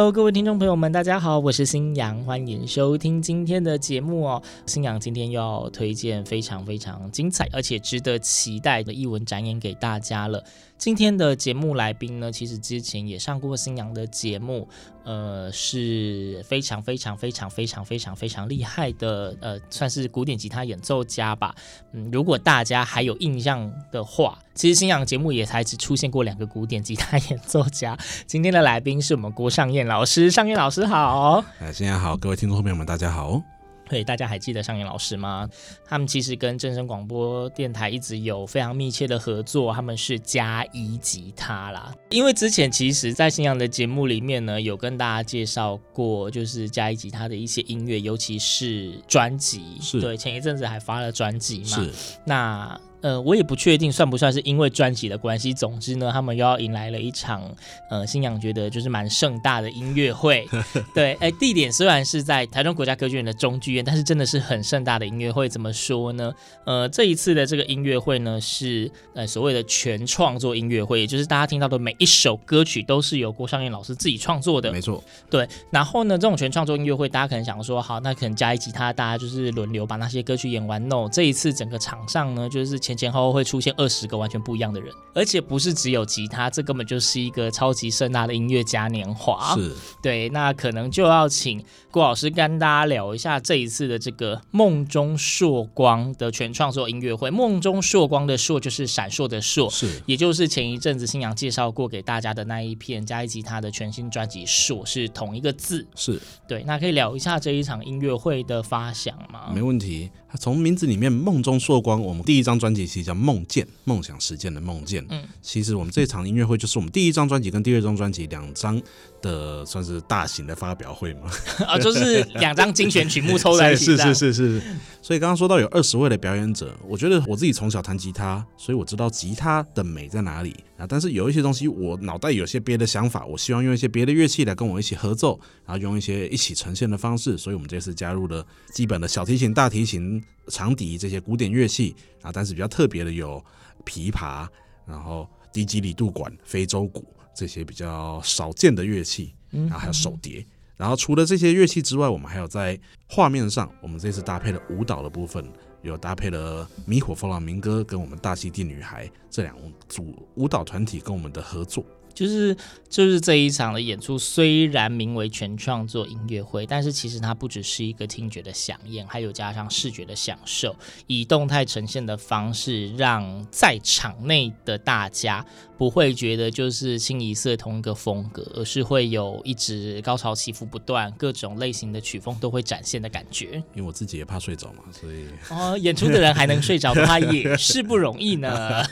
Hello，各位听众朋友们，大家好，我是新阳，欢迎收听今天的节目哦。新阳今天要推荐非常非常精彩而且值得期待的艺文展演给大家了。今天的节目来宾呢，其实之前也上过新阳的节目，呃，是非常非常非常非常非常非常厉害的，呃，算是古典吉他演奏家吧。嗯，如果大家还有印象的话，其实新阳节目也才只出现过两个古典吉他演奏家。今天的来宾是我们郭尚彦老师，尚燕老师好。哎，新年好，各位听众朋友们，大家好。对，大家还记得尚彦老师吗？他们其实跟正声广播电台一直有非常密切的合作，他们是加一吉他啦。因为之前其实，在新阳的节目里面呢，有跟大家介绍过，就是加一吉他的一些音乐，尤其是专辑。是对，前一阵子还发了专辑嘛。是。那呃，我也不确定算不算是因为专辑的关系。总之呢，他们又要迎来了一场呃，星洋觉得就是蛮盛大的音乐会。对，哎，地点虽然是在台中国家歌剧院的中剧院，但是真的是很盛大的音乐会。怎么说呢？呃，这一次的这个音乐会呢，是呃所谓的全创作音乐会，也就是大家听到的每一首歌曲都是由郭尚燕老师自己创作的。没错。对，然后呢，这种全创作音乐会，大家可能想说，好，那可能加一吉他，大家就是轮流把那些歌曲演完。No，这一次整个场上呢，就是。前前后后会出现二十个完全不一样的人，而且不是只有吉他，这根本就是一个超级盛大的音乐嘉年华。是，对，那可能就要请郭老师跟大家聊一下这一次的这个梦中烁光的全创作音乐会。梦中烁光的烁就是闪烁的烁，是，也就是前一阵子新阳介绍过给大家的那一片加一吉他的全新专辑《烁》是同一个字。是，对，那可以聊一下这一场音乐会的发想吗？没问题。从名字里面“梦中烁光”，我们第一张专辑其实叫《梦见》，梦想实践的梦见。嗯，其实我们这场音乐会就是我们第一张专辑跟第二张专辑两张的算是大型的发表会嘛。啊，就是两张精选曲目抽在一起。是是是是。所以刚刚说到有二十位的表演者，我觉得我自己从小弹吉他，所以我知道吉他的美在哪里啊。但是有一些东西我脑袋有些别的想法，我希望用一些别的乐器来跟我一起合奏，然后用一些一起呈现的方式。所以我们这次加入了基本的小提琴、大提琴。长笛这些古典乐器啊，但是比较特别的有琵琶，然后低基里杜管、非洲鼓这些比较少见的乐器，然后还有手碟。然后除了这些乐器之外，我们还有在画面上，我们这次搭配了舞蹈的部分，有搭配了迷火凤浪明歌跟我们大溪地女孩这两组舞蹈团体跟我们的合作。就是就是这一场的演出，虽然名为全创作音乐会，但是其实它不只是一个听觉的响应，还有加上视觉的享受，以动态呈现的方式，让在场内的大家不会觉得就是清一色同一个风格，而是会有一直高潮起伏不断，各种类型的曲风都会展现的感觉。因为我自己也怕睡着嘛，所以哦，演出的人还能睡着的话也是不容易呢。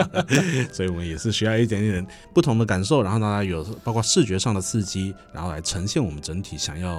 所以我们也是需要一点点不同的感受，然后大家有包括视觉上的刺激，然后来呈现我们整体想要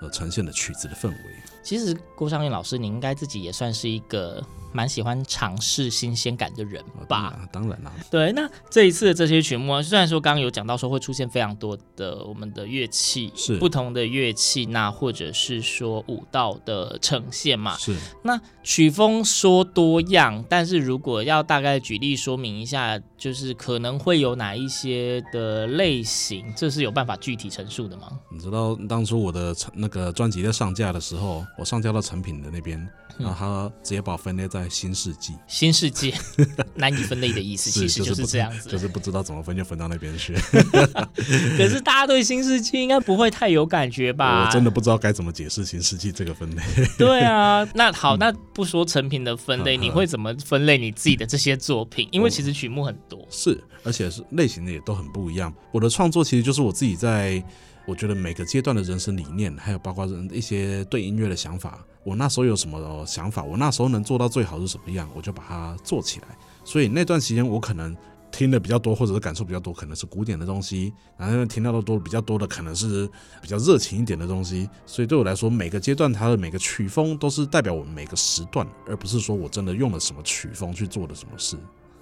呃呈现的曲子的氛围。其实郭尚彦老师，你应该自己也算是一个蛮喜欢尝试新鲜感的人吧？哦、当然啦。对，那这一次的这些曲目，虽然说刚刚有讲到说会出现非常多的我们的乐器，是不同的乐器，那或者是说舞蹈的呈现嘛？是。那曲风说多样，但是如果要大概举例说明一下，就是可能会有哪一些的类型，这是有办法具体陈述的吗？你知道当初我的那个专辑在上架的时候，我上架到成品的那边，然后他直接把我分类在在新世纪，新世纪 难以分类的意思，其实就是这样子，就是不知道怎么分就分到那边去。可是大家对新世纪应该不会太有感觉吧？我真的不知道该怎么解释新世纪这个分类。对啊，那好，那不说成品的分类，你会怎么分类你自己的这些作品？因为其实曲目很多，是，而且是类型的也都很不一样。我的创作其实就是我自己在。我觉得每个阶段的人生理念，还有包括人一些对音乐的想法，我那时候有什么想法，我那时候能做到最好是什么样，我就把它做起来。所以那段时间我可能听的比较多，或者是感受比较多，可能是古典的东西；然后听到的多比较多的，可能是比较热情一点的东西。所以对我来说，每个阶段它的每个曲风都是代表我们每个时段，而不是说我真的用了什么曲风去做的什么事。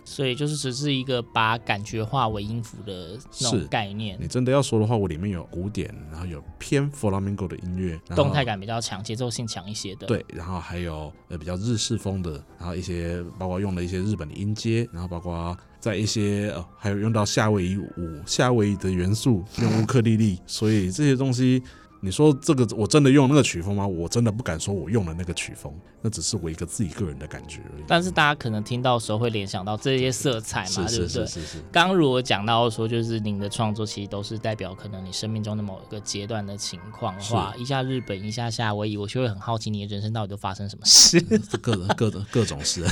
所以就是只是一个把感觉化为音符的那种概念。你真的要说的话，我里面有古典，然后有偏 Flamenco 的音乐，动态感比较强，节奏性强一些的。对，然后还有呃比较日式风的，然后一些包括用了一些日本的音阶，然后包括在一些呃还有用到夏威夷舞、夏威夷的元素，用乌克丽丽，所以这些东西。你说这个我真的用那个曲风吗？我真的不敢说我用了那个曲风，那只是我一个自己个人的感觉而已。但是大家可能听到的时候会联想到这些色彩嘛，对不对？是是是。刚如果讲到说，就是您的创作其实都是代表可能你生命中的某一个阶段的情况的话，一下日本，一下夏威夷，我就会很好奇你的人生到底都发生什么事？各种各种各种事。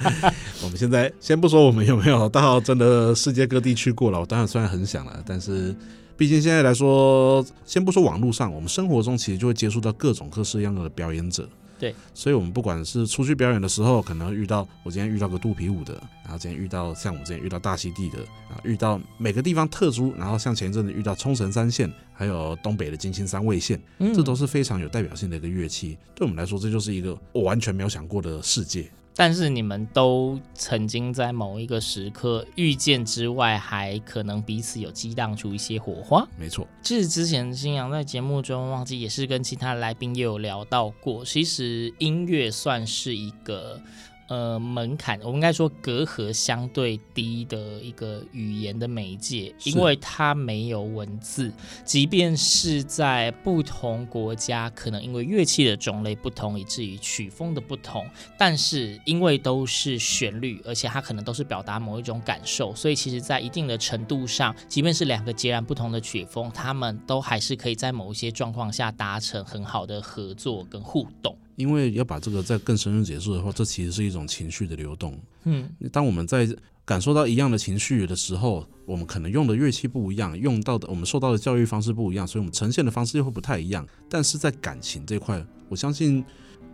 我们现在先不说我们有没有到真的世界各地去过了，我当然虽然很想了，但是。毕竟现在来说，先不说网络上，我们生活中其实就会接触到各种各式样的表演者。对，所以我们不管是出去表演的时候，可能遇到我今天遇到个肚皮舞的，然后今天遇到像我之前遇到大溪地的，啊，遇到每个地方特殊，然后像前一阵子遇到冲绳三线，还有东北的金星三味线，这都是非常有代表性的一个乐器。对我们来说，这就是一个我完全没有想过的世界。但是你们都曾经在某一个时刻遇见之外，还可能彼此有激荡出一些火花。没错，其实之前新阳在节目中忘记也是跟其他来宾也有聊到过，其实音乐算是一个。呃，门槛我们应该说隔阂相对低的一个语言的媒介，因为它没有文字，即便是在不同国家，可能因为乐器的种类不同，以至于曲风的不同，但是因为都是旋律，而且它可能都是表达某一种感受，所以其实在一定的程度上，即便是两个截然不同的曲风，他们都还是可以在某一些状况下达成很好的合作跟互动。因为要把这个再更深入解释的话，这其实是一种情绪的流动。嗯，当我们在感受到一样的情绪的时候，我们可能用的乐器不一样，用到的我们受到的教育方式不一样，所以我们呈现的方式又会不太一样。但是在感情这块，我相信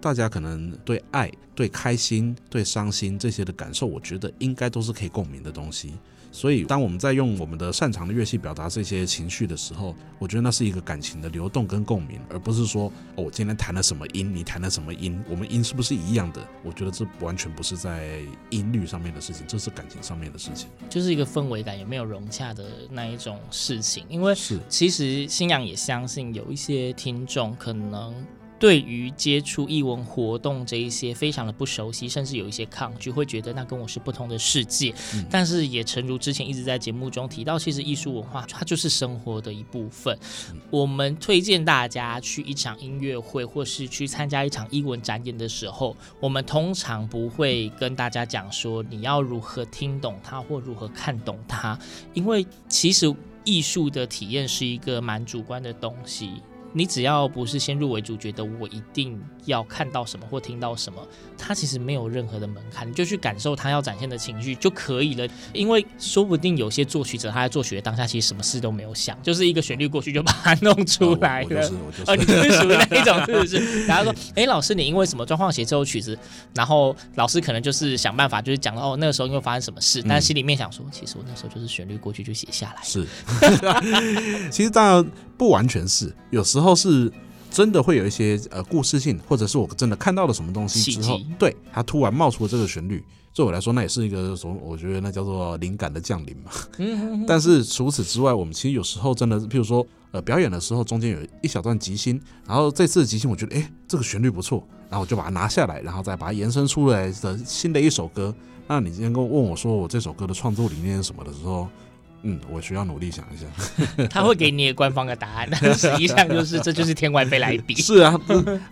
大家可能对爱、对开心、对伤心这些的感受，我觉得应该都是可以共鸣的东西。所以，当我们在用我们的擅长的乐器表达这些情绪的时候，我觉得那是一个感情的流动跟共鸣，而不是说哦，我今天弹了什么音，你弹了什么音，我们音是不是一样的？我觉得这完全不是在音律上面的事情，这是感情上面的事情，就是一个氛围感有没有融洽的那一种事情。因为是其实新阳也相信有一些听众可能。对于接触艺文活动这一些非常的不熟悉，甚至有一些抗拒，会觉得那跟我是不同的世界。嗯、但是也诚如之前一直在节目中提到，其实艺术文化它就是生活的一部分。嗯、我们推荐大家去一场音乐会，或是去参加一场艺文展演的时候，我们通常不会跟大家讲说你要如何听懂它或如何看懂它，因为其实艺术的体验是一个蛮主观的东西。你只要不是先入为主，觉得我一定要看到什么或听到什么，它其实没有任何的门槛，你就去感受他要展现的情绪就可以了。因为说不定有些作曲者他在作曲的当下，其实什么事都没有想，就是一个旋律过去就把它弄出来了。哦，哦，你就是属于那一种，是不是？然后说，哎，老师，你因为什么状况写这首曲子？然后老师可能就是想办法，就是讲到哦，那个时候因为发生什么事，但心里面想说，其实我那时候就是旋律过去就写下来。是，其实当然。不完全是，有时候是真的会有一些呃故事性，或者是我真的看到了什么东西之后，对，它突然冒出了这个旋律，对我来说那也是一个什么？我觉得那叫做灵感的降临嘛。但是除此之外，我们其实有时候真的，譬如说呃表演的时候，中间有一小段即兴，然后这次的即兴我觉得哎这个旋律不错，然后我就把它拿下来，然后再把它延伸出来的新的一首歌。那你今天跟我问我说我这首歌的创作理念是什么的时候，嗯，我需要努力想一下。他会给你官方的答案，但实际上就是这就是天外飞来笔。是啊，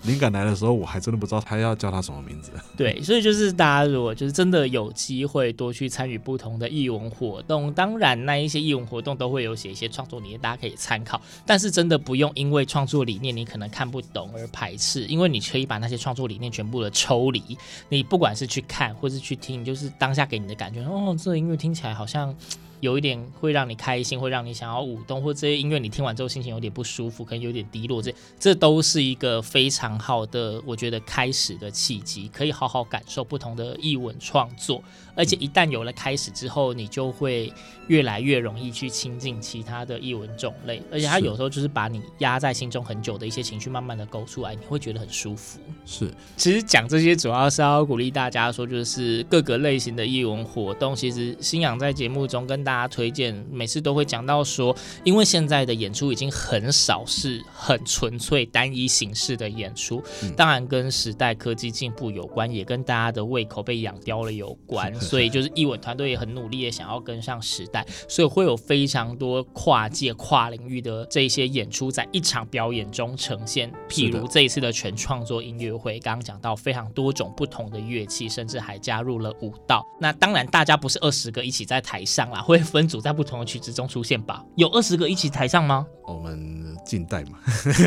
灵感来的时候，我还真的不知道他要叫他什么名字。对，所以就是大家如果就是真的有机会多去参与不同的艺文活动，当然那一些艺文活动都会有写一些创作理念，大家可以参考。但是真的不用因为创作理念你可能看不懂而排斥，因为你可以把那些创作理念全部的抽离。你不管是去看或是去听，就是当下给你的感觉，哦，这个音乐听起来好像。有一点会让你开心，会让你想要舞动，或这些音乐你听完之后心情有点不舒服，可能有点低落，这这都是一个非常好的，我觉得开始的契机，可以好好感受不同的译文创作。而且一旦有了开始之后，你就会越来越容易去亲近其他的译文种类。而且它有时候就是把你压在心中很久的一些情绪，慢慢的勾出来，你会觉得很舒服。是，其实讲这些主要是要鼓励大家说，就是各个类型的译文活动，其实新阳在节目中跟大家推荐，每次都会讲到说，因为现在的演出已经很少是很纯粹单一形式的演出，嗯、当然跟时代科技进步有关，也跟大家的胃口被养刁了有关。所以就是艺文团队也很努力的想要跟上时代，所以会有非常多跨界跨领域的这些演出在一场表演中呈现。譬如这一次的全创作音乐会，刚刚讲到非常多种不同的乐器，甚至还加入了舞蹈。那当然大家不是二十个一起在台上啦，会分组在不同的曲子中出现吧？有二十个一起台上吗？我们近代嘛。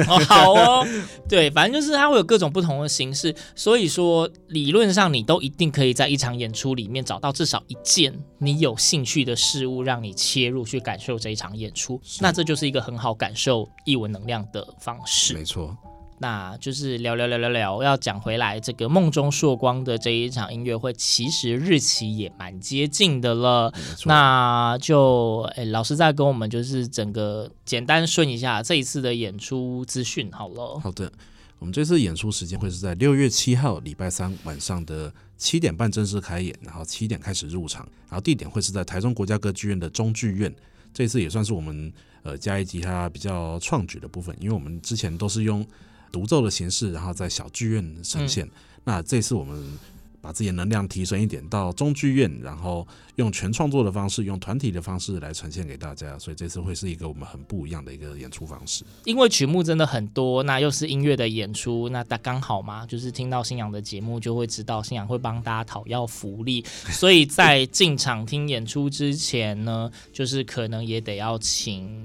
哦，好哦，对，反正就是它会有各种不同的形式，所以说理论上你都一定可以在一场演出里面找到至少一件你有兴趣的事物，让你切入去感受这一场演出。那这就是一个很好感受艺文能量的方式。没错。那就是聊聊聊聊聊，要讲回来，这个梦中朔光的这一场音乐会，其实日期也蛮接近的了。那就诶，老师再跟我们就是整个简单顺一下这一次的演出资讯好了。好的，我们这次演出时间会是在六月七号礼拜三晚上的七点半正式开演，然后七点开始入场，然后地点会是在台中国家歌剧院的中剧院。这次也算是我们呃加一吉他比较创举的部分，因为我们之前都是用。独奏的形式，然后在小剧院呈现。嗯、那这次我们把自己的能量提升一点，到中剧院，然后用全创作的方式，用团体的方式来呈现给大家。所以这次会是一个我们很不一样的一个演出方式。因为曲目真的很多，那又是音乐的演出，那大刚好嘛，就是听到新阳的节目就会知道新阳会帮大家讨要福利。所以在进场听演出之前呢，就是可能也得要请。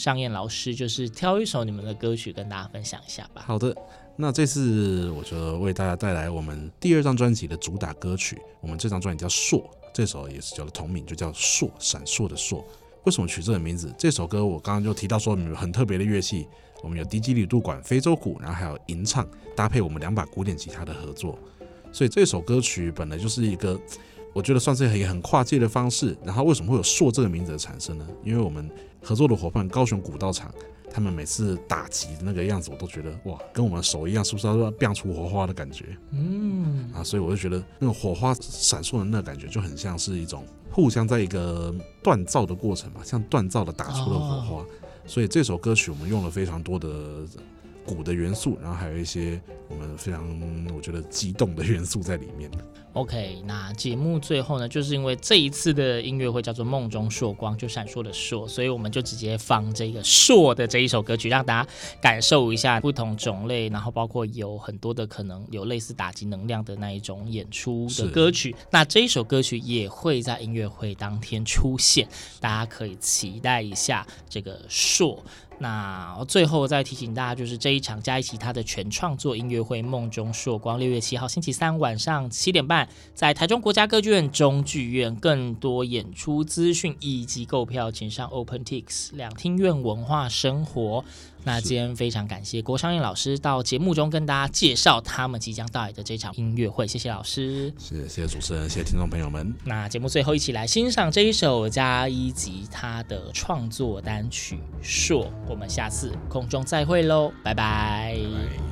尚燕老师，就是挑一首你们的歌曲跟大家分享一下吧。好的，那这次我就为大家带来我们第二张专辑的主打歌曲。我们这张专辑叫《硕》，这首也是叫做同名，就叫硕，闪烁的烁。为什么取这个名字？这首歌我刚刚就提到说，很特别的乐器，我们有低基里杜管、非洲鼓，然后还有吟唱，搭配我们两把古典吉他的合作。所以这首歌曲本来就是一个。我觉得算是一个很跨界的方式。然后为什么会有“硕”这个名字的产生呢？因为我们合作的伙伴高雄古道场，他们每次打击的那个样子，我都觉得哇，跟我们的手一样，是不是要变出火花的感觉？嗯啊，所以我就觉得那个火花闪烁的那个感觉，就很像是一种互相在一个锻造的过程嘛，像锻造的打出了火花。所以这首歌曲我们用了非常多的。鼓的元素，然后还有一些我们非常我觉得激动的元素在里面。OK，那节目最后呢，就是因为这一次的音乐会叫做“梦中烁光”，就闪烁的烁，所以我们就直接放这个“烁”的这一首歌曲，让大家感受一下不同种类，然后包括有很多的可能有类似打击能量的那一种演出的歌曲。那这一首歌曲也会在音乐会当天出现，大家可以期待一下这个“硕”。那最后再提醒大家，就是这一场加一起他的全创作音乐会《梦中硕光》，六月七号星期三晚上七点半，在台中国家歌剧院中剧院。更多演出资讯以及购票，请上 OpenTix 两厅院文化生活。那今天非常感谢郭尚彦老师到节目中跟大家介绍他们即将到来的这场音乐会，谢谢老师，谢谢谢谢主持人，谢谢听众朋友们。那节目最后一起来欣赏这一首加一吉他的创作单曲《硕》，我们下次空中再会喽，拜拜。拜拜。